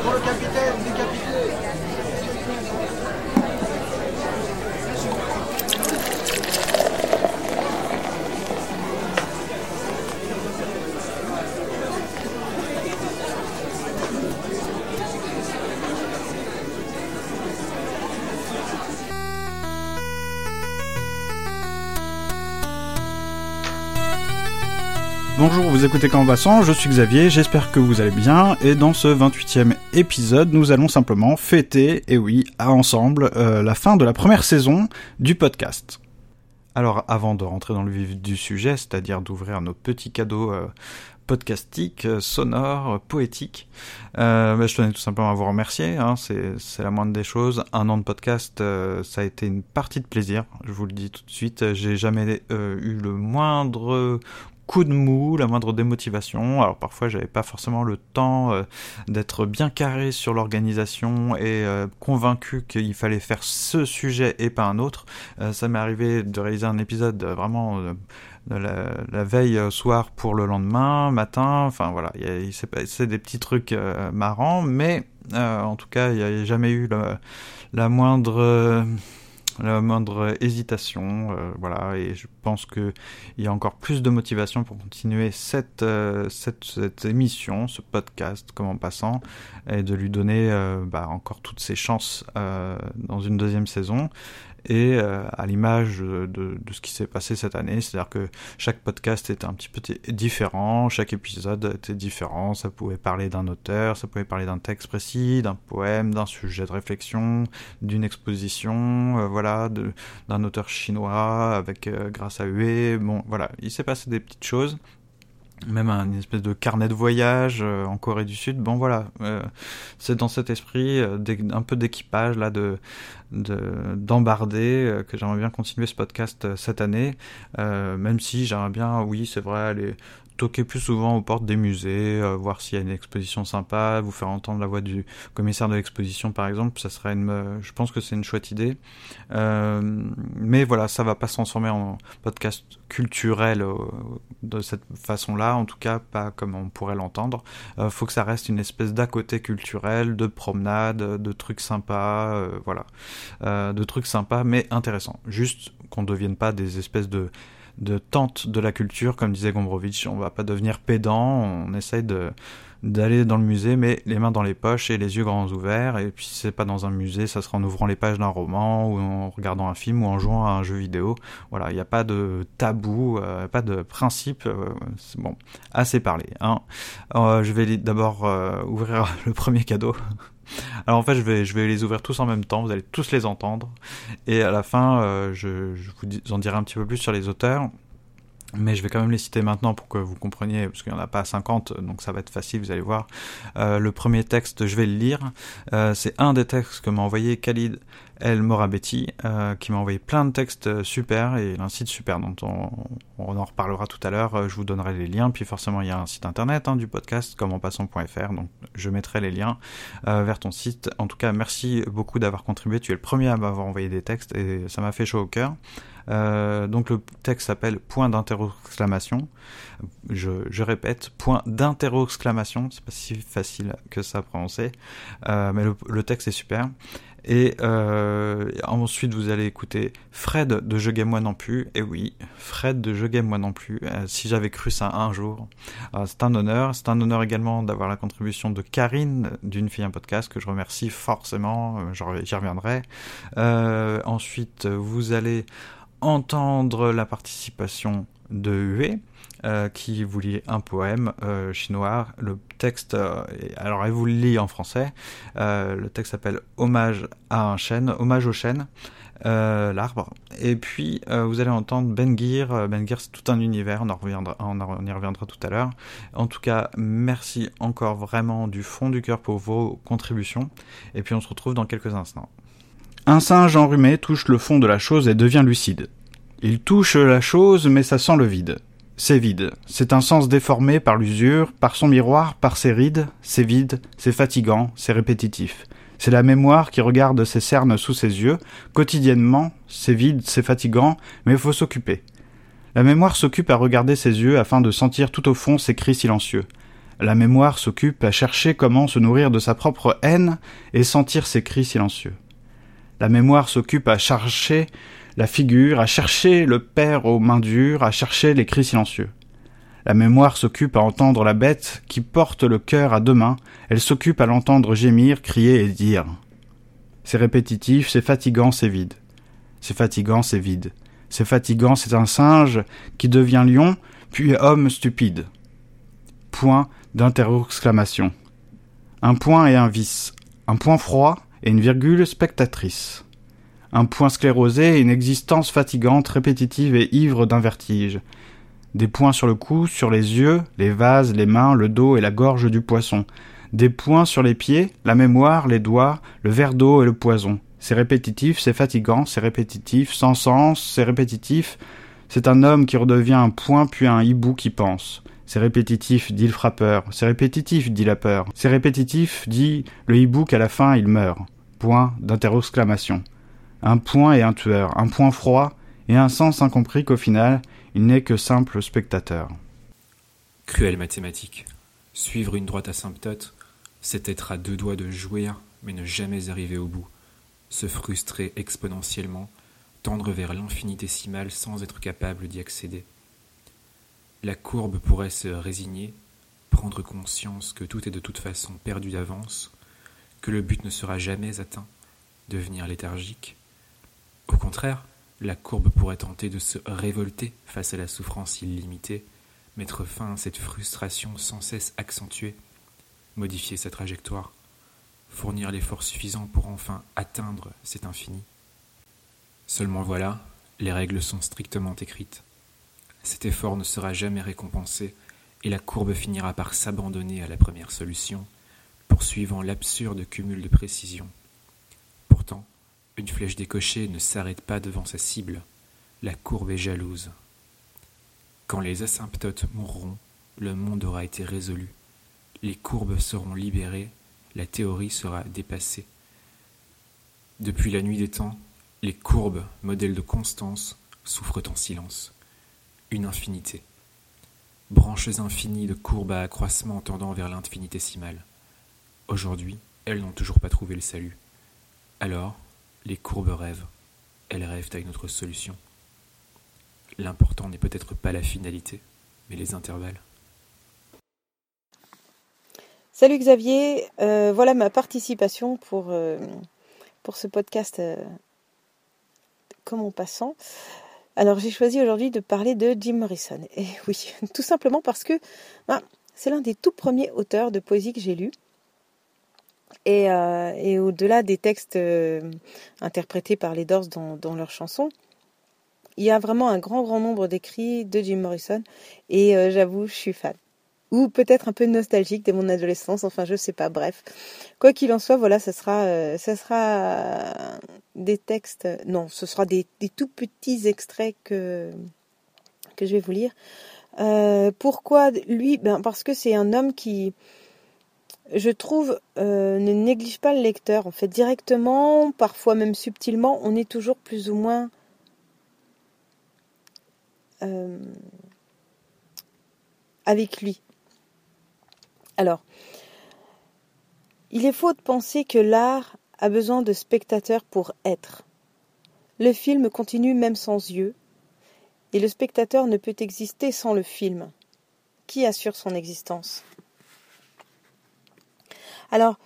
Pour le capitaine décapité. Écoutez Quand Passant, je suis Xavier, j'espère que vous allez bien, et dans ce 28e épisode, nous allons simplement fêter, et oui, à ensemble, euh, la fin de la première saison du podcast. Alors, avant de rentrer dans le vif du sujet, c'est-à-dire d'ouvrir nos petits cadeaux euh, podcastiques, euh, sonores, poétiques, bah, je tenais tout simplement à vous remercier, hein, c'est la moindre des choses. Un an de podcast, ça a été une partie de plaisir, je vous le dis tout de suite, j'ai jamais eu le moindre coup de mou, la moindre démotivation. Alors parfois j'avais pas forcément le temps euh, d'être bien carré sur l'organisation et euh, convaincu qu'il fallait faire ce sujet et pas un autre. Euh, ça m'est arrivé de réaliser un épisode vraiment de la, la veille soir pour le lendemain, matin. Enfin voilà, passé des petits trucs marrants, mais en tout cas il n'y a jamais eu la, moindre la moindre hésitation, euh, voilà, et je pense que il y a encore plus de motivation pour continuer cette, euh, cette, cette émission, ce podcast, comme en passant, et de lui donner euh, bah, encore toutes ses chances euh, dans une deuxième saison. Et euh, à l'image de, de ce qui s'est passé cette année, c'est-à-dire que chaque podcast était un petit peu différent, chaque épisode était différent, ça pouvait parler d'un auteur, ça pouvait parler d'un texte précis, d'un poème, d'un sujet de réflexion, d'une exposition, euh, voilà, d'un auteur chinois avec euh, grâce à Hué. Bon, voilà, il s'est passé des petites choses. Même un espèce de carnet de voyage euh, en Corée du Sud. Bon voilà, euh, c'est dans cet esprit euh, un peu d'équipage là de- d'embarder euh, que j'aimerais bien continuer ce podcast euh, cette année. Euh, même si j'aimerais bien, oui, c'est vrai, aller toquer plus souvent aux portes des musées, voir s'il y a une exposition sympa, vous faire entendre la voix du commissaire de l'exposition par exemple, ça serait une, je pense que c'est une chouette idée. Mais voilà, ça va pas se transformer en podcast culturel de cette façon-là, en tout cas pas comme on pourrait l'entendre. Faut que ça reste une espèce d'à côté culturel, de promenade, de trucs sympas, voilà, Euh, de trucs sympas mais intéressants. Juste qu'on devienne pas des espèces de de tente de la culture, comme disait Gombrowicz, on va pas devenir pédant, on essaye de d'aller dans le musée, mais les mains dans les poches et les yeux grands ouverts. Et puis si c'est pas dans un musée, ça sera en ouvrant les pages d'un roman ou en regardant un film ou en jouant à un jeu vidéo. Voilà, il n'y a pas de tabou, euh, pas de principe. euh, bon, assez parlé. Hein. Je vais d'abord ouvrir le premier cadeau. Alors en fait, je vais, je vais les ouvrir tous en même temps, vous allez tous les entendre. Et à la fin, euh, je, vous en dirai un petit peu plus sur les auteurs. Mais je vais quand même les citer maintenant pour que vous compreniez, parce qu'il n'y en a pas 50, donc ça va être facile, vous allez voir. Euh, le premier texte, je vais le lire. Euh, c'est un des textes que m'a envoyé Khalid El Morabetti, euh, qui m'a envoyé plein de textes super, et il un site super dont on, on en reparlera tout à l'heure. Euh, Je vous donnerai les liens, puis forcément il y a un site internet hein, du podcast, comme en passant.fr, donc je mettrai les liens euh, vers ton site. En tout cas, merci beaucoup d'avoir contribué. Tu es le premier à m'avoir envoyé des textes, et ça m'a fait chaud au cœur. Euh, donc le texte s'appelle Point d'interrogation. Je, je répète, point d'interrogation. C'est pas si facile que ça à prononcer, euh, mais le, le texte est super. Et euh, ensuite, vous allez écouter Fred de Je Game Moi Non Plus. Et oui, Fred de Je Game Moi Non Plus. Euh, si j'avais cru ça un jour, euh, c'est un honneur. C'est un honneur également d'avoir la contribution de Karine d'une fille un podcast que je remercie forcément. Euh, J'y reviendrai. Ensuite, vous allez entendre la participation de Hue, euh, qui vous lit un poème euh, chinois. Le texte, euh, alors elle vous le lit en français. Le texte s'appelle Hommage à un chêne, Hommage au chêne, l'arbre. Et puis vous allez entendre Ben. Euh, Ben Gir, c'est tout un univers. On en reviendra, on en- on y reviendra tout à l'heure. En tout cas, merci encore vraiment du fond du cœur pour vos contributions. Et puis on se retrouve dans quelques instants. Un singe enrhumé touche le fond de la chose et devient lucide. Il touche la chose, mais ça sent le vide. C'est vide. C'est un sens déformé par l'usure, par son miroir, par ses rides. C'est vide, c'est fatigant, c'est répétitif. C'est la mémoire qui regarde ses cernes sous ses yeux. Quotidiennement, c'est vide, c'est fatigant, mais il faut s'occuper. La mémoire s'occupe à regarder ses yeux afin de sentir tout au fond ses cris silencieux. La mémoire s'occupe à chercher comment se nourrir de sa propre haine et sentir ses cris silencieux. La mémoire s'occupe à chercher la figure, à chercher le père aux mains dures, à chercher les cris silencieux. La mémoire s'occupe à entendre la bête qui porte le cœur à deux mains, elle s'occupe à l'entendre gémir, crier et dire. C'est répétitif, c'est fatigant, c'est vide. C'est fatigant, c'est vide. C'est fatigant, c'est un singe qui devient lion, puis homme stupide. Point d'interexclamation. Un point et un vis. Un point froid et une virgule spectatrice. Un point sclérosé une existence fatigante, répétitive et ivre d'un vertige des points sur le cou, sur les yeux, les vases, les mains, le dos et la gorge du poisson, des points sur les pieds, la mémoire, les doigts, le verre d'eau et le poison. C'est répétitif, c'est fatigant, c'est répétitif, sans sens, c'est répétitif. C'est un homme qui redevient un point puis un hibou qui pense. C'est répétitif, dit le frappeur. C'est répétitif, dit la peur. C'est répétitif, dit le hibou qu'à la fin il meurt. Point. Un point et un tueur, un point froid et un sens incompris qu'au final il n'est que simple spectateur. Cruelle mathématique. Suivre une droite asymptote, c'est être à deux doigts de jouir, mais ne jamais arriver au bout. Se frustrer exponentiellement, tendre vers l'infinitésimal sans être capable d'y accéder. La courbe pourrait se résigner, prendre conscience que tout est de toute façon perdu d'avance, que le but ne sera jamais atteint, devenir léthargique. Au contraire, la courbe pourrait tenter de se révolter face à la souffrance illimitée, mettre fin à cette frustration sans cesse accentuée, modifier sa trajectoire, fournir l'effort suffisant pour enfin atteindre cet infini. Seulement voilà, les règles sont strictement écrites. Cet effort ne sera jamais récompensé et la courbe finira par s'abandonner à la première solution, poursuivant l'absurde cumul de précision. Pourtant, une flèche décochée ne s'arrête pas devant sa cible, la courbe est jalouse. Quand les asymptotes mourront, le monde aura été résolu, les courbes seront libérées, la théorie sera dépassée. Depuis la nuit des temps, les courbes, modèles de constance, souffrent en silence. Une infinité. Branches infinies de courbes à accroissement tendant vers l'infinitésimal. Aujourd'hui, elles n'ont toujours pas trouvé le salut. Alors, les courbes rêvent, elles rêvent à une autre solution. L'important n'est peut-être pas la finalité, mais les intervalles. Salut Xavier, euh, voilà ma participation pour, euh, pour ce podcast euh, comme en passant. Alors j'ai choisi aujourd'hui de parler de Jim Morrison. Et oui, tout simplement parce que ben, c'est l'un des tout premiers auteurs de poésie que j'ai lu. Euh, et, au-delà des textes euh, interprétés par les Doors dans, leurs chansons, il y a vraiment un grand, grand nombre d'écrits de Jim Morrison. Et euh, j'avoue, je suis fan. Ou peut-être un peu nostalgique de mon adolescence, enfin je sais pas, bref. Quoi qu'il en soit, voilà, ça sera, sera des textes, non, ce sera des, tout petits extraits que, que je vais vous lire. pourquoi lui? Ben Parce que c'est un homme qui, je trouve, euh, ne néglige pas le lecteur. En fait, directement, parfois même subtilement, on est toujours plus ou moins euh, avec lui. Alors, il est faux de penser que l'art a besoin de spectateurs pour être. Le film continue même sans yeux, et le spectateur ne peut exister sans le film. Qui assure son existence? Alors,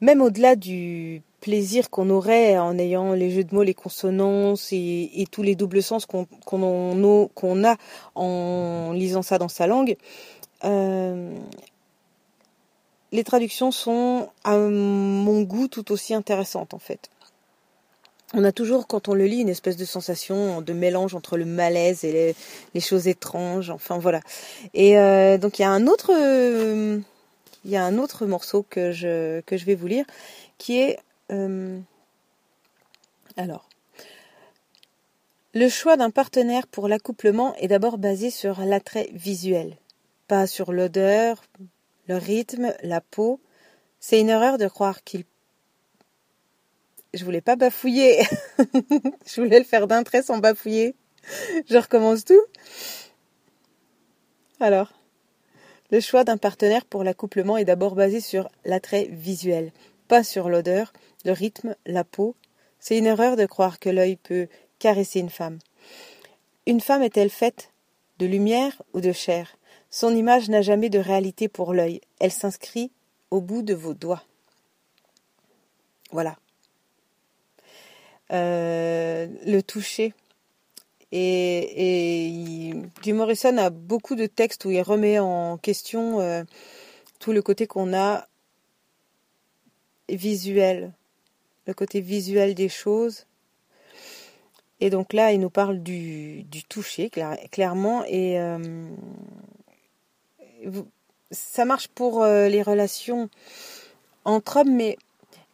même au-delà du plaisir qu'on aurait en ayant les jeux de mots, les consonances et, tous les doubles sens qu'on a en lisant ça dans sa langue, euh, les traductions sont, à mon goût, tout aussi intéressantes en fait. On a toujours, quand on le lit, une espèce de sensation de mélange entre le malaise et les, choses étranges. Enfin voilà. Et euh, donc il y a un autre il y a un autre morceau que je, que je vais vous lire qui est... Euh, alors, le choix d'un partenaire pour l'accouplement est d'abord basé sur l'attrait visuel, pas sur l'odeur, le rythme, la peau. C'est une erreur de croire qu'il... Je voulais pas bafouiller. je voulais le faire d'un trait sans bafouiller. Je recommence tout. Alors. Le choix d'un partenaire pour l'accouplement est d'abord basé sur l'attrait visuel, pas sur l'odeur, le rythme, la peau. C'est une erreur de croire que l'œil peut caresser une femme. Une femme est-elle faite de lumière ou de chair? Son image n'a jamais de réalité pour l'œil, elle s'inscrit au bout de vos doigts. Voilà. Euh, le toucher. Et, et Morrison a beaucoup de textes où il remet en question euh, tout le côté qu'on a visuel, le côté visuel des choses. Et donc là, il nous parle du, toucher, clairement. Et euh, ça marche pour euh, les relations entre hommes, mais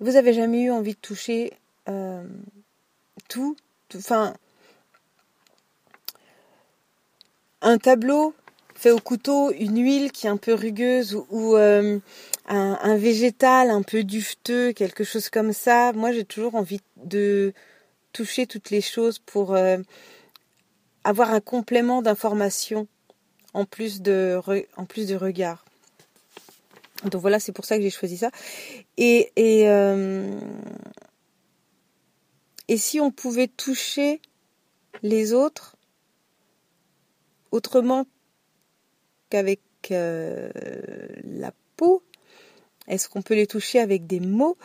vous avez jamais eu envie de toucher euh, tout, enfin, un tableau fait au couteau, une huile qui est un peu rugueuse ou, euh, un, végétal un peu dufteux, quelque chose comme ça. Moi, j'ai toujours envie de toucher toutes les choses pour euh, avoir un complément d'information en plus de regard. Donc voilà, c'est pour ça que j'ai choisi ça. Et euh, et si on pouvait toucher les autres autrement qu'avec euh, la peau Est-ce qu'on peut les toucher avec des mots?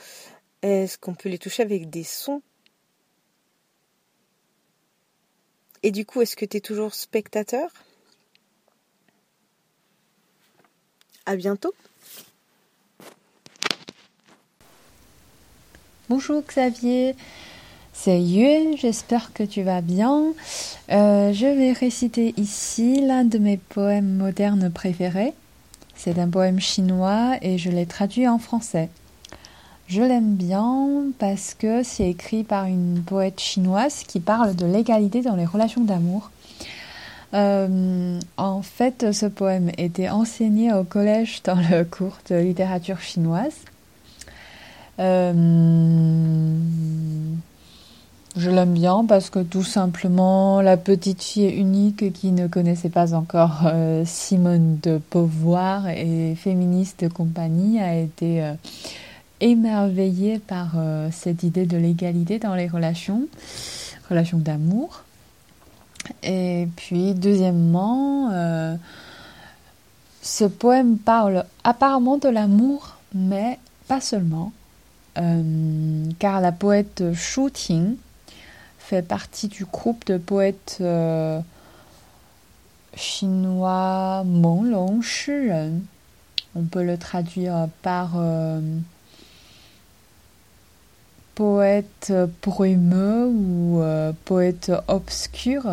Est-ce qu'on peut les toucher avec des sons? Et du coup, est-ce que tu es toujours spectateur? À bientôt. Bonjour Xavier, c'est Yue, j'espère que tu vas bien. Euh, je vais réciter ici l'un de mes poèmes modernes préférés. C'est un poème chinois et je l'ai traduit en français. Je l'aime bien parce que c'est écrit par une poète chinoise qui parle de l'égalité dans les relations d'amour. Euh, en fait, ce poème était enseigné au collège dans le cours de littérature chinoise. Euh, je l'aime bien parce que tout simplement, la petite fille unique qui ne connaissait pas encore euh, Simone de Beauvoir et féministe de compagnie a été euh, émerveillée par euh, cette idée de l'égalité dans les relations, relations d'amour. Et puis, deuxièmement, ce poème parle apparemment de l'amour, mais pas seulement. car la poète Shu Ting, fait partie du groupe de poètes euh, chinois Monglong Shiren. On peut le traduire par euh, poète brumeux ou euh, poète obscur.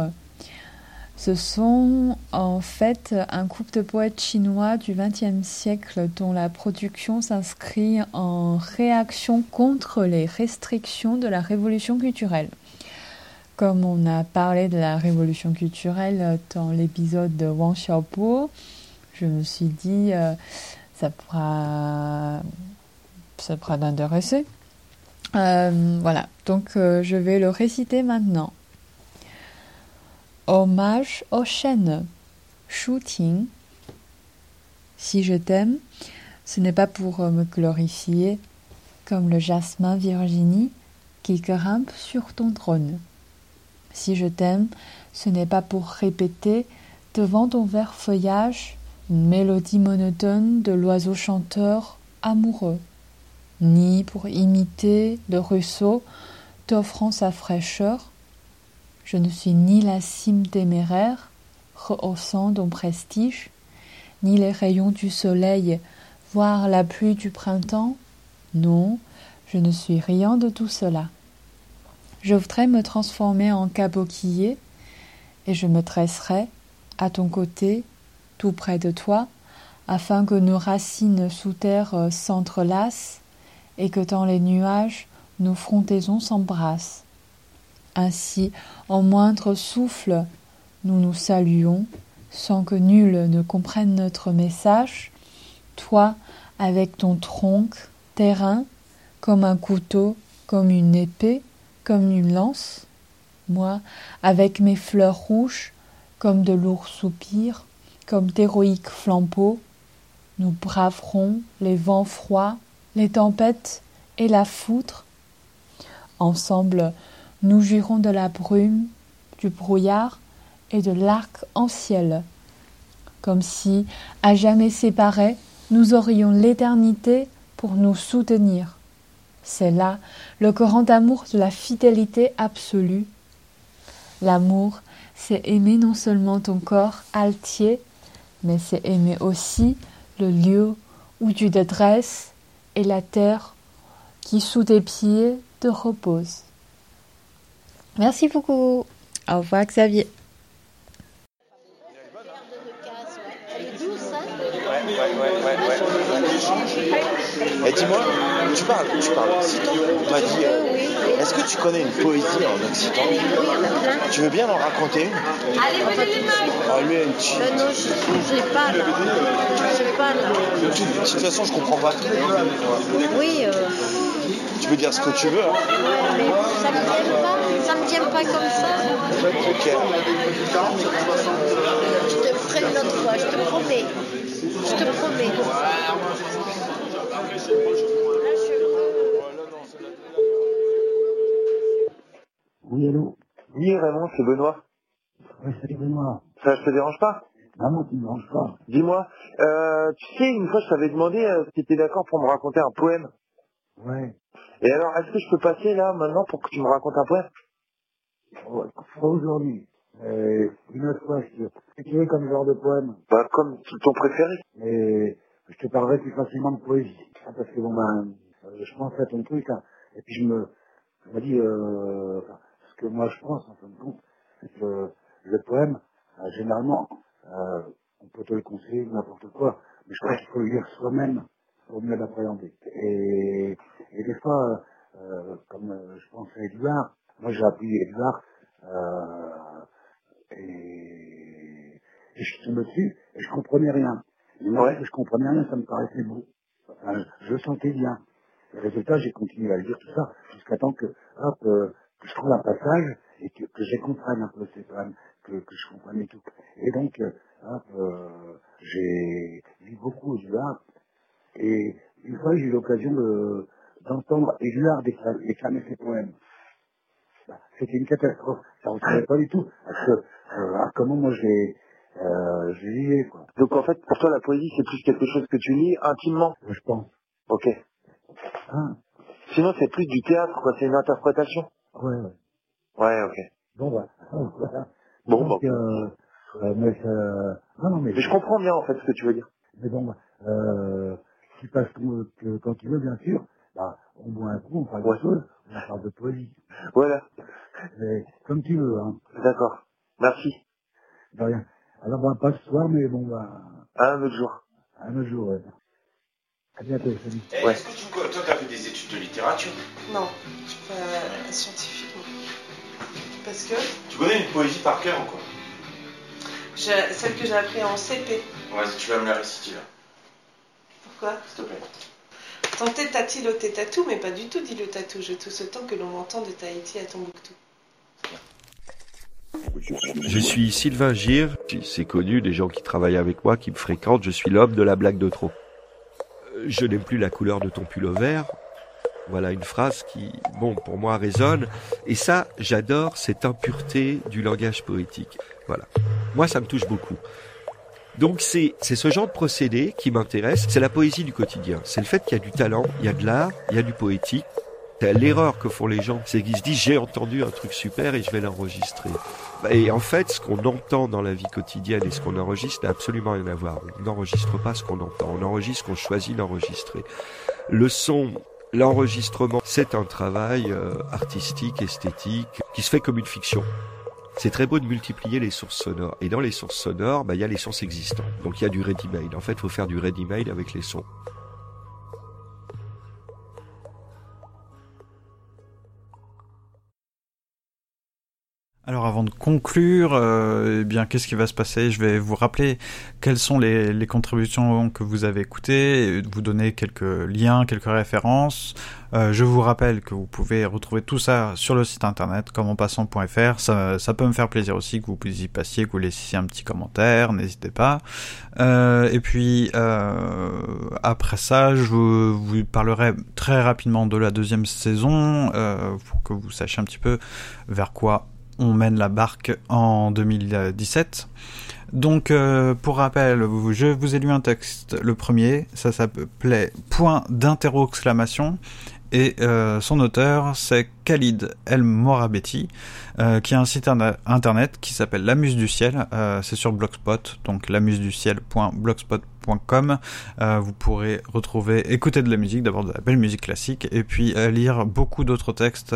Ce sont en fait un groupe de poètes chinois du XXe siècle dont la production s'inscrit en réaction contre les restrictions de la révolution culturelle. Comme on a parlé de la révolution culturelle dans l'épisode de Wang Xiaobo, je me suis dit euh, ça pourra ça pourra. Euh, voilà, donc euh, je vais le réciter maintenant. Hommage aux chaînes. Shooting. Si je t'aime, ce n'est pas pour me glorifier comme le jasmin Virginie qui grimpe sur ton trône. Si je t'aime, ce n'est pas pour répéter devant ton vert feuillage une mélodie monotone de l'oiseau chanteur amoureux, ni pour imiter le ruisseau t'offrant sa fraîcheur. Je ne suis ni la cime téméraire, rehaussant ton prestige, ni les rayons du soleil, voire la pluie du printemps. Non, je ne suis rien de tout cela. Je voudrais me transformer en caboquillé et je me dresserai à ton côté, tout près de toi, afin que nos racines sous terre euh, s'entrelacent et que dans les nuages nos frontaisons s'embrassent. Ainsi, en moindre souffle, nous nous saluons, sans que nul ne comprenne notre message, toi avec ton tronc terrain, comme un couteau, comme une épée, comme une lance, moi, avec mes fleurs rouges, comme de lourds soupirs, comme d'héroïques flambeaux, Nous braverons les vents froids, les tempêtes et la foudre. Ensemble, nous jouirons de la brume, du brouillard et de l'arc-en-ciel. Comme si, à jamais séparés, nous aurions l'éternité pour nous soutenir. C'est là le grand amour de la fidélité absolue. L'amour, c'est aimer non seulement ton corps altier, mais c'est aimer aussi le lieu où tu te dresses et la terre qui sous tes pieds te repose. Merci beaucoup. Au revoir Xavier. Ouais. Et dis-moi, tu parles, tu parles occitan. On m'a dit, euh, est-ce que tu connais une poésie en occitan? Tu veux bien en raconter une? Allez, Ah, lui, une petite- Ben non, je n'ai pas là. J'ai pas là. De toute façon, je comprends pas tout. Oui, euh, Tu peux dire ce que tu veux. Hein. ouais, mais ça me vient pas. Ça me vient pas comme ça. Ok. Je te ferai une autre fois, je te promets. Je te promets. Oui, allô Oui, Raymond, c'est Benoît. Oui, salut Benoît. Ça, je te dérange pas? Ah non, tu me déranges pas. Dis-moi, euh, tu sais, une fois, je t'avais demandé euh, si tu étais d'accord pour me raconter un poème. Ouais. Et alors, est-ce que je peux passer là, maintenant, pour que tu me racontes un poème? Ouais. Aujourd'hui. Euh, une autre fois, je que tu veux comme genre de poème. Bah, comme ton préféré. Mais je te parlerai plus facilement de poésie. Ah, Parce que bon ben, euh, je pense à ton truc, hein. et puis je me, je me dis, euh, enfin, ce que moi je pense, en fin de compte, c'est que le poème, euh, généralement, euh, on peut te le conseiller, n'importe quoi, mais je crois qu'il faut le lire soi-même pour mieux l'appréhender. Et, et des fois, comme je pense à Édouard, moi j'ai appris Édouard, euh, et, et je suis tombé dessus, et je comprenais rien. Et moi, Ouais. je comprenais rien, ça me paraissait beau. Enfin, je le sentais bien. Le résultat, j'ai continué à le dire tout ça, jusqu'à temps que, hop, euh, que je trouve un passage, et que, que je comprenne un peu ces poèmes, que, que je comprenne et tout. Et donc, euh, hop, euh, j'ai lu beaucoup Édouard, et une fois, j'ai eu l'occasion de, d'entendre décla- déclamer ses poèmes. Bah, C'était une catastrophe. Ça ne ressemblait pas du tout à, ce, euh, à comment moi j'ai euh, je quoi. Donc, en fait, pour toi, la poésie, c'est plus quelque chose que tu lis intimement. Je pense. Ok. Hein Sinon, c'est plus du théâtre, quoi. C'est une interprétation. ouais, ouais. Ouais, ok. Bon, bah, voilà. Bon, Donc, euh, euh, mais ça... Non, non, mais... Mais je comprends bien, en fait, ce que tu veux dire. Mais bon, bah, euh, tu passes ton- que, quand tu veux, bien sûr, bah, on boit un coup, on parle Ouais. de choses, on parle de poésie. Voilà. Mais comme tu veux, hein. D'accord. Merci. De rien. Alors, bah, pas ce soir, mais bon, bah, À un autre jour. un autre jour, ouais. À bientôt, salut. Ouais. Est-ce que tu, toi, t'as fait des études de littérature? Non, je suis pas scientifiquement. Parce que Tu connais une poésie par cœur ou quoi? Celle que j'ai appris en CP. Ouais, tu vas me la réciter là, Pourquoi? S'il te plaît. Tenter tati le tatou, mais pas du tout dit le tatou. Je tousse autant que l'on m'entend de Tahiti à Tombouctou. Je suis Sylvain Gire, c'est connu des gens qui travaillent avec moi, qui me fréquentent, je suis l'homme de la blague de trop. Je n'aime plus la couleur de ton pull vert. Voilà une phrase qui, bon, pour moi résonne. Et ça, j'adore cette impureté du langage poétique. Voilà. Moi, ça me touche beaucoup. Donc c'est c'est ce genre de procédé qui m'intéresse, c'est la poésie du quotidien. C'est le fait qu'il y a du talent, il y a de l'art, il y a du poétique. C'est L'erreur que font les gens, c'est qu'ils se disent j'ai entendu un truc super et je vais l'enregistrer. Et en fait, ce qu'on entend dans la vie quotidienne et ce qu'on enregistre n'a absolument rien à voir. On n'enregistre pas ce qu'on entend, on enregistre ce qu'on choisit d'enregistrer. Le son, l'enregistrement, c'est un travail euh, artistique, esthétique, qui se fait comme une fiction. C'est très beau de multiplier les sources sonores. Et dans les sources sonores, bah, il y a les sources existantes. Donc il y a du ready-made. En fait, il faut faire du ready-made avec les sons. Alors avant de conclure, euh, eh bien qu'est-ce qui va se passer? Je vais vous rappeler quelles sont les, contributions que vous avez écoutées, vous donner quelques liens, quelques références. Euh, je vous rappelle que vous pouvez retrouver tout ça sur le site internet commenpassant.fr. Ça, ça peut me faire plaisir aussi que vous y passiez, que vous laissiez un petit commentaire, n'hésitez pas. Euh, et puis après ça, je vous, vous, parlerai très rapidement de la deuxième saison pour que vous sachiez un petit peu vers quoi on mène la barque en 2017. Donc, euh, pour rappel, je vous ai lu un texte, le premier, ça s'appelait Point d'interro exclamation, et euh, son auteur c'est Khalid El Morabetti, euh, qui a un site internet qui s'appelle La Muse du Ciel, euh, c'est sur Blogspot, donc lamuseduciel.blogspot.com. Euh, vous pourrez retrouver, écouter de la musique, d'abord de la belle musique classique, et puis euh, lire beaucoup d'autres textes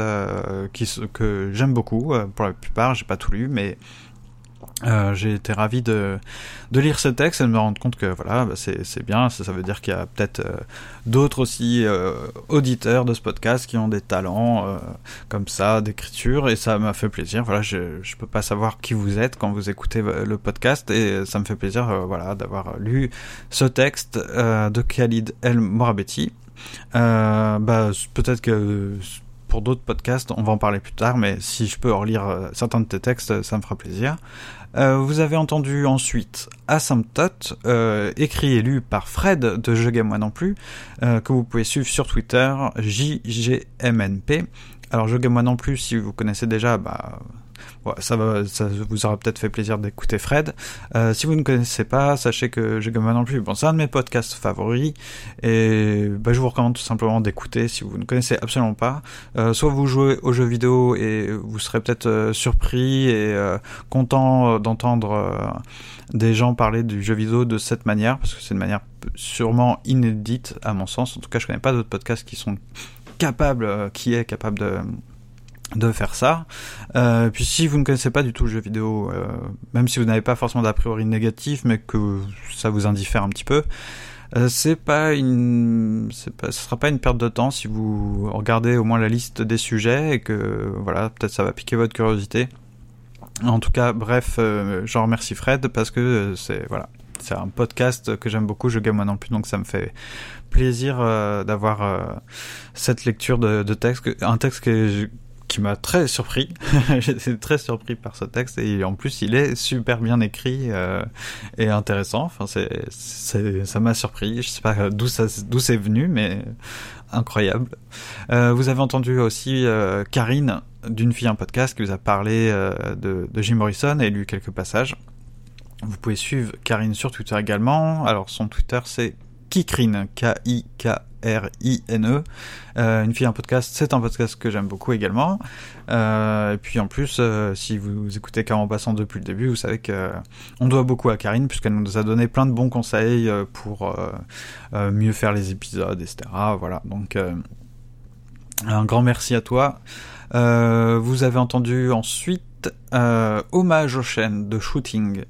qui, que j'aime beaucoup. pour la plupart, j'ai pas tout lu, mais euh, j'ai été ravi de, lire ce texte et de me rendre compte que voilà, bah c'est bien, ça, veut dire qu'il y a peut-être euh, d'autres aussi euh, auditeurs de ce podcast qui ont des talents comme ça d'écriture et ça m'a fait plaisir. Voilà, je, je peux pas savoir qui vous êtes quand vous écoutez le podcast et ça me fait plaisir voilà d'avoir lu ce texte de Khalid El Morabetti. bah peut-être que pour d'autres podcasts, on va en parler plus tard, mais si je peux relire certains de tes textes, ça me fera plaisir. Euh, vous avez entendu ensuite Asymptote, euh, écrit et lu par Fred de Je Game Moi Non Plus, euh, que vous pouvez suivre sur Twitter, JGMNP. Alors Je Game Moi Non Plus, si vous connaissez déjà, bah, Ça, vous aura peut-être fait plaisir d'écouter Fred. Euh, si vous ne connaissez pas, sachez que je gamme non plus. Bon, c'est un de mes podcasts favoris et bah, je vous recommande tout simplement d'écouter si vous ne connaissez absolument pas. Euh, soit vous jouez aux jeux vidéo et vous serez peut-être euh, surpris et content d'entendre des gens parler du jeu vidéo de cette manière parce que c'est une manière sûrement inédite à mon sens. En tout cas, je connais pas d'autres podcasts qui sont capables, qui est capable de de faire ça. Euh, puis si vous ne connaissez pas du tout le jeu vidéo, euh, même si vous n'avez pas forcément d'a priori négatif, mais que ça vous indiffère un petit peu, euh, c'est pas une, pas, ce sera pas une perte de temps si vous regardez au moins la liste des sujets et que voilà, peut-être ça va piquer votre curiosité. En tout cas, bref, euh, j'en remercie Fred parce que c'est voilà, c'est un podcast que j'aime beaucoup, je gamme moi non plus, donc ça me fait plaisir euh, d'avoir euh, cette lecture de, de texte, un texte que qui m'a très surpris. J'étais très surpris par ce texte et en plus il est super bien écrit euh, et intéressant. Enfin, c'est, ça m'a surpris. Je sais pas d'où c'est venu, mais incroyable. Euh, vous avez entendu aussi euh, Karine d'une fille un podcast qui vous a parlé de, de Jim Morrison et lu quelques passages. Vous pouvez suivre Karine sur Twitter également. Alors son Twitter c'est Kikrine, K-I-K R-I-N-E. Euh, une fille un podcast, c'est un podcast que j'aime beaucoup également. Euh, et puis en plus, euh, si vous écoutez Car en passant depuis le début, vous savez que on doit beaucoup à Karine puisqu'elle nous a donné plein de bons conseils pour mieux faire les épisodes, etc. Voilà, donc un grand merci à toi. vous avez entendu ensuite euh, Hommage aux chaînes de shooting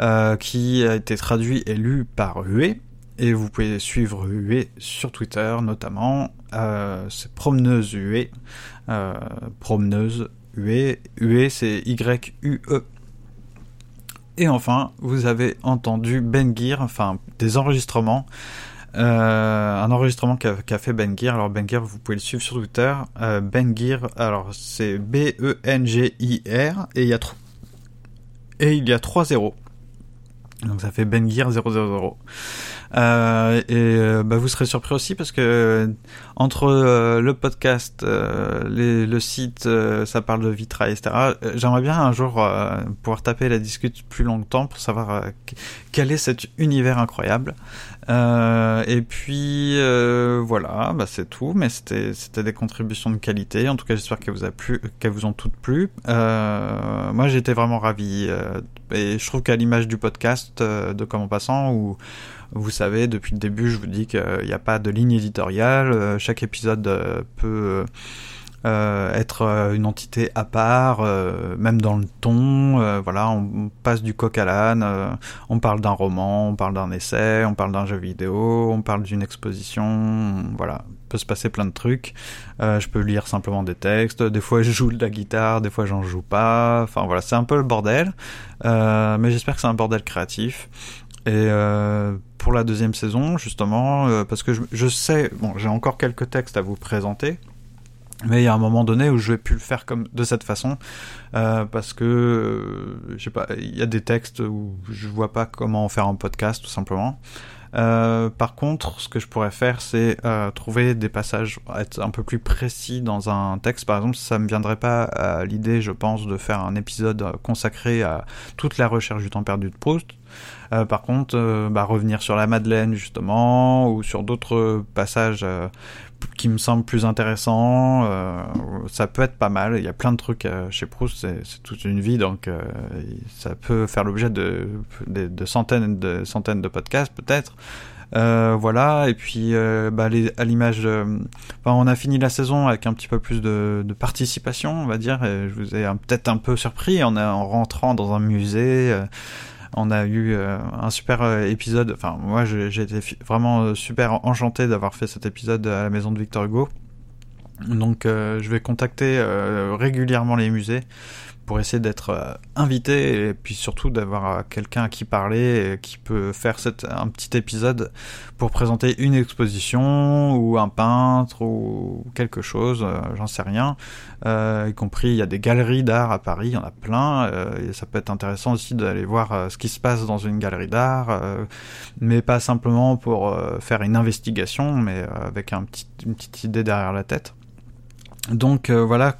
euh, qui a été traduit et lu par Hué. Et vous pouvez suivre UE sur Twitter notamment. Euh, c'est promeneuse UE. Euh, promeneuse UE. UE c'est Y-U-E. Et enfin, vous avez entendu Ben Gear, enfin des enregistrements. Euh, un enregistrement qu'a qu fait Ben Gear. Alors Ben Gear, vous pouvez le suivre sur Twitter. Euh, ben Gear, alors c'est B-E-N-G-I-R et il y a et il y a trois zéros. Donc ça fait Ben Gear 000. Euh, et euh, bah, vous serez surpris aussi parce que euh, entre euh, le podcast, le site, ça parle de vitrail, etc. J'aimerais bien un jour pouvoir taper la discute plus longtemps pour savoir quel est cet univers incroyable. et puis voilà, bah, c'est tout. Mais c'était c'était des contributions de qualité. En tout cas, j'espère qu'elles vous ont toutes plu. moi, j'étais vraiment ravi. et je trouve qu'à l'image du podcast de Comment Passant où vous savez, depuis le début, je vous dis qu'il n'y a pas de ligne éditoriale. Chaque épisode peut euh, être euh, une entité à part, euh, même dans le ton. voilà, on, passe du coq à l'âne. on parle d'un roman, on parle d'un essai, on parle d'un jeu vidéo, on parle d'une exposition. Voilà, peut se passer plein de trucs. je peux lire simplement des textes. Des fois, je joue de la guitare, des fois, j'en joue pas. Enfin voilà, c'est un peu le bordel. mais j'espère que c'est un bordel créatif. Et pour la deuxième saison, justement, parce que je, je sais, bon, j'ai encore quelques textes à vous présenter. Mais il y a un moment donné où je vais plus le faire comme de cette façon euh, parce que euh, je sais pas, il y a des textes où je vois pas comment en faire un podcast tout simplement. Euh, par contre, ce que je pourrais faire, c'est euh, trouver des passages, être un peu plus précis dans un texte. Par exemple, ça me viendrait pas à l'idée, je pense, de faire un épisode consacré à toute la recherche du temps perdu de Proust. Euh, par contre, bah, revenir sur la Madeleine justement, ou sur d'autres passages qui me semble plus intéressant. Euh, ça peut être pas mal. Il y a plein de trucs euh, chez Proust, c'est toute une vie, donc euh, ça peut faire l'objet de, de, centaines de centaines de podcasts peut-être. voilà, et puis bah, à l'image, on a fini la saison avec un petit peu plus de, de participation, on va dire. Et je vous ai peut-être un peu surpris en, en rentrant dans un musée. On a eu euh, un super euh, épisode. Enfin, moi, j'ai été vraiment euh, super enchanté d'avoir fait cet épisode à la maison de Victor Hugo. Donc, je vais contacter régulièrement les musées pour essayer d'être euh, invité et puis surtout d'avoir euh, quelqu'un à qui parler qui peut faire cette, un petit épisode pour présenter une exposition ou un peintre ou quelque chose, euh, j'en sais rien. y compris, il y a des galeries d'art à Paris, il y en a plein, et ça peut être intéressant aussi d'aller voir ce qui se passe dans une galerie d'art, mais pas simplement pour faire une investigation, mais avec un petit, une petite idée derrière la tête. Donc voilà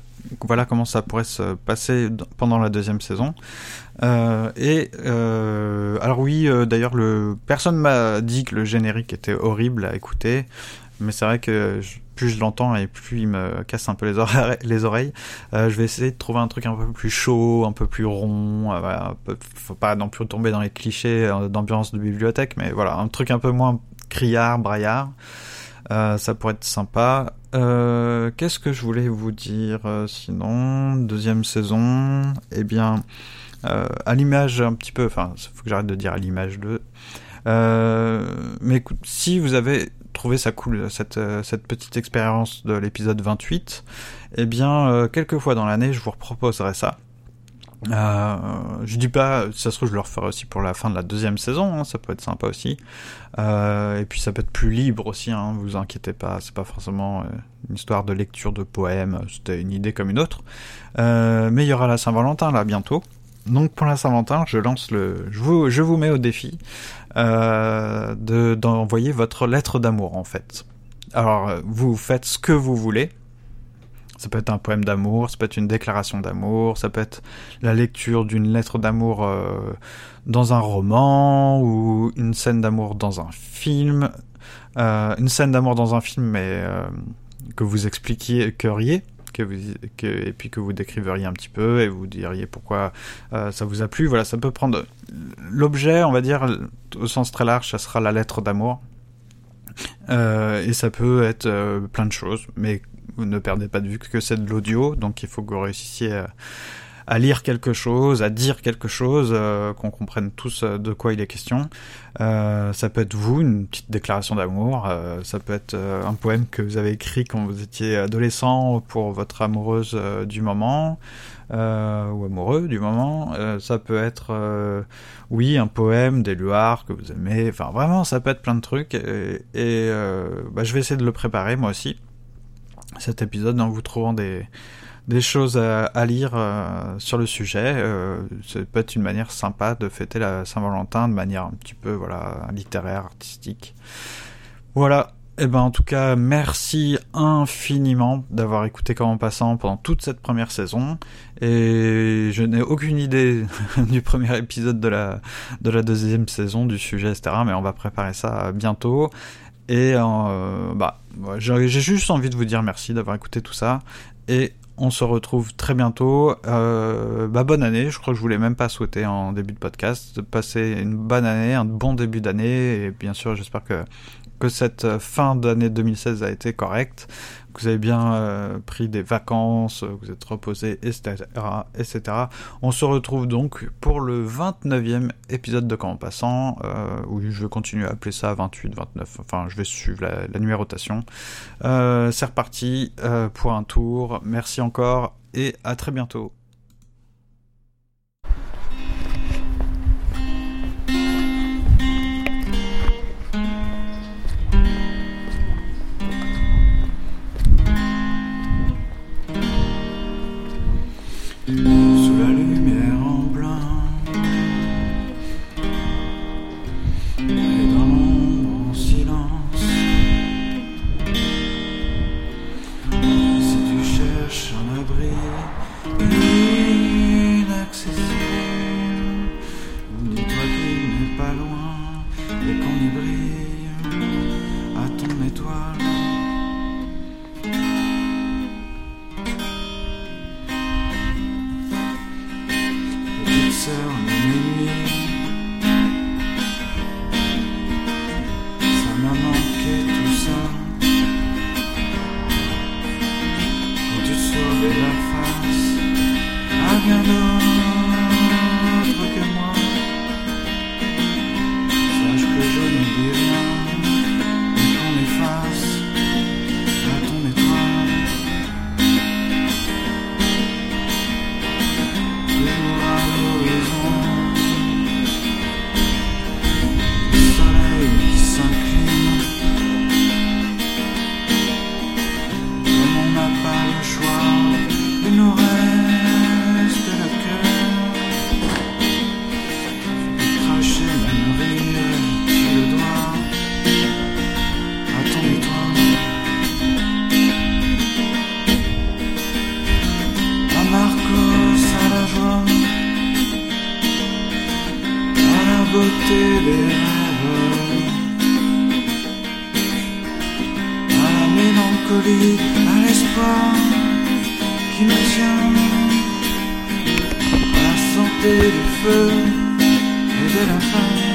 voilà comment ça pourrait se passer pendant la deuxième saison. Euh, et euh, alors oui, euh, d'ailleurs, le personne m'a dit que le générique était horrible à écouter, mais c'est vrai que plus je l'entends et plus il me casse un peu les oreilles. Les oreilles. je vais essayer de trouver un truc un peu plus chaud, un peu plus rond. Faut pas non plus tomber dans les clichés d'ambiance de bibliothèque, mais voilà, un truc un peu moins criard, braillard. ça pourrait être sympa. Euh, qu'est-ce que je voulais vous dire euh, sinon Deuxième saison, eh bien, euh, à l'image un petit peu, enfin, il faut que j'arrête de dire à l'image de. mais écoute, si vous avez trouvé ça cool, cette, cette petite expérience de l'épisode 28, eh bien, quelques fois dans l'année, je vous proposerai ça. Euh, je dis pas, ça se trouve, je le referai aussi pour la fin de la deuxième saison, hein, ça peut être sympa aussi. Euh, et puis ça peut être plus libre aussi, hein, vous inquiétez pas, c'est pas forcément euh, une histoire de lecture de poèmes, c'était une idée comme une autre. Mais il y aura la Saint-Valentin là bientôt. Donc pour la Saint-Valentin, je lance le, je vous, je vous mets au défi de d'envoyer votre lettre d'amour en fait. Alors vous faites ce que vous voulez, ça peut être un poème d'amour, ça peut être une déclaration d'amour, ça peut être la lecture d'une lettre d'amour euh, dans un roman ou une scène d'amour dans un film. Euh, une scène d'amour dans un film, mais euh, que vous expliquiez, que que vous, que, et puis que vous décriveriez un petit peu et vous diriez pourquoi ça vous a plu. Voilà, ça peut prendre l'objet, on va dire, au sens très large, ça sera la lettre d'amour. et ça peut être plein de choses, mais vous ne perdez pas de vue que c'est de l'audio, donc il faut que vous réussissiez à, lire quelque chose, à dire quelque chose, euh, qu'on comprenne tous euh, de quoi il est question. Euh, ça peut être vous, une petite déclaration d'amour, ça peut être un poème que vous avez écrit quand vous étiez adolescent pour votre amoureuse du moment. ou amoureux du moment, ça peut être, oui, un poème d'Éluard que vous aimez, enfin vraiment, ça peut être plein de trucs, et, bah, je vais essayer de le préparer moi aussi cet épisode en vous trouvant des, choses à, lire euh, sur le sujet. Euh, ça peut être une manière sympa de fêter la Saint-Valentin de manière un petit peu voilà littéraire, artistique. Voilà. Eh ben en tout cas, merci infiniment d'avoir écouté Comme en passant pendant toute cette première saison. Et je n'ai aucune idée du premier épisode de la de la deuxième saison du sujet, etc. Mais on va préparer ça bientôt. Et euh, bah, j'ai juste envie de vous dire merci d'avoir écouté tout ça. Et on se retrouve très bientôt. Euh, bah bonne année, je crois que je voulais même pas souhaiter en début de podcast. de Passer une bonne année, un bon début d'année. Et bien sûr, j'espère que, que cette fin d'année 2016 a été correcte vous avez bien euh, pris des vacances, euh, vous êtes reposé, etc., etc. On se retrouve donc pour le 29e épisode de Quand en passant, euh, où je vais continuer à appeler ça 28, 29, enfin je vais suivre la, la numérotation. Euh, C'est reparti euh, pour un tour, merci encore et à très bientôt. to. qui me tient la santé du feu et de la femme.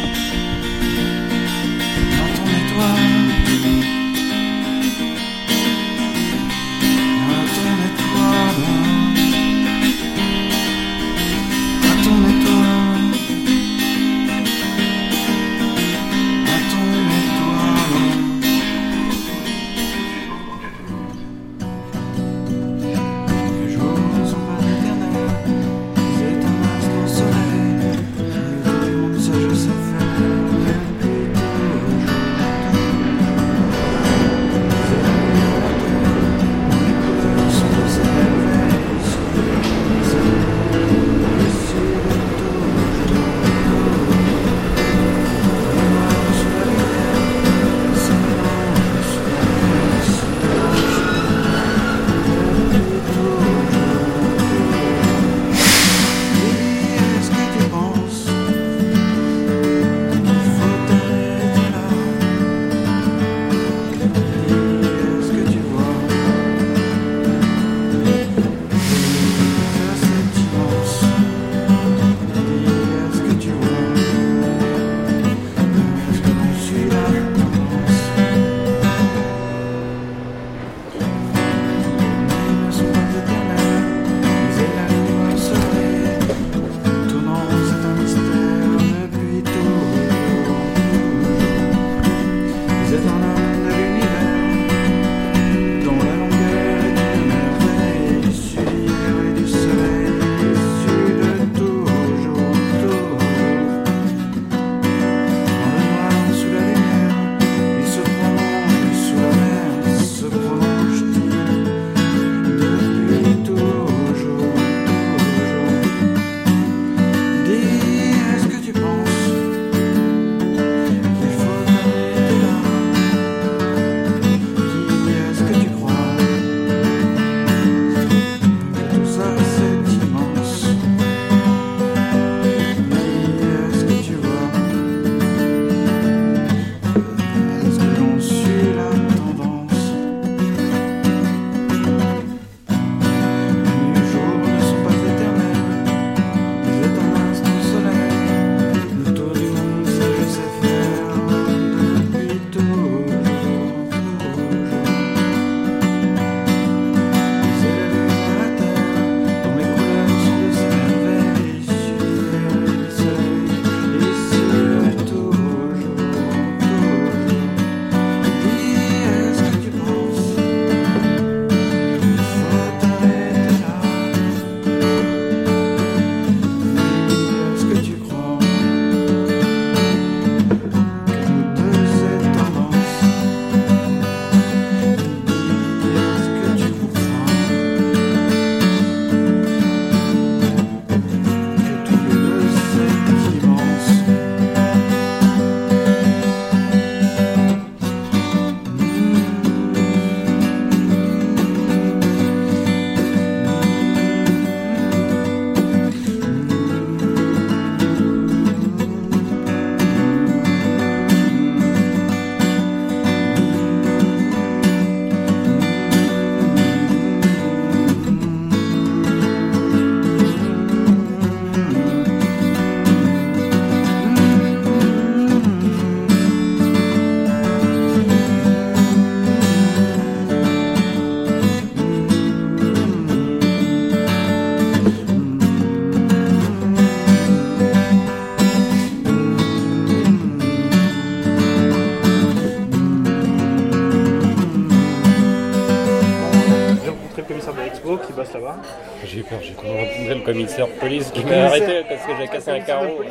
Commissaire de police qui m'a arrêté parce que j'ai Ah, cassé un carreau. que,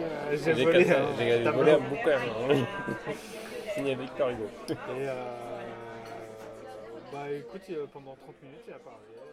euh, j'ai volé cassé- tableau. volé un bouquin. Signé Victor Hugo. Et euh, bah écoute, euh, pendant 30 minutes, il a parlé. euh,